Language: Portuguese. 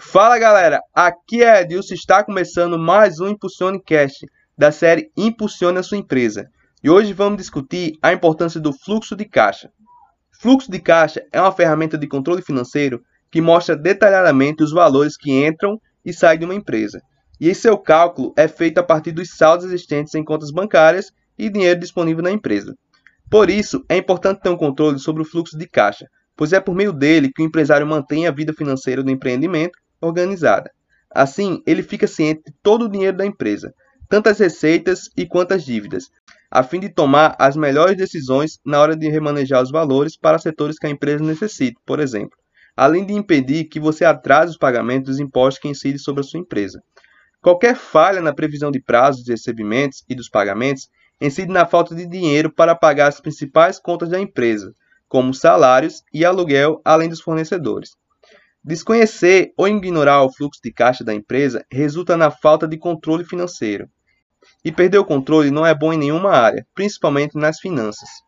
Fala galera, aqui é Edilson está começando mais um Impulsione Cast da série Impulsione a sua empresa. E hoje vamos discutir a importância do fluxo de caixa. Fluxo de caixa é uma ferramenta de controle financeiro que mostra detalhadamente os valores que entram e saem de uma empresa. E seu cálculo é feito a partir dos saldos existentes em contas bancárias e dinheiro disponível na empresa. Por isso, é importante ter um controle sobre o fluxo de caixa, pois é por meio dele que o empresário mantém a vida financeira do empreendimento organizada. Assim, ele fica ciente de todo o dinheiro da empresa, tanto as receitas e quanto as dívidas, a fim de tomar as melhores decisões na hora de remanejar os valores para setores que a empresa necessita, por exemplo, além de impedir que você atrase os pagamentos dos impostos que incidem sobre a sua empresa. Qualquer falha na previsão de prazos de recebimentos e dos pagamentos incide na falta de dinheiro para pagar as principais contas da empresa, como salários e aluguel, além dos fornecedores. Desconhecer ou ignorar o fluxo de caixa da empresa resulta na falta de controle financeiro. E perder o controle não é bom em nenhuma área, principalmente nas finanças.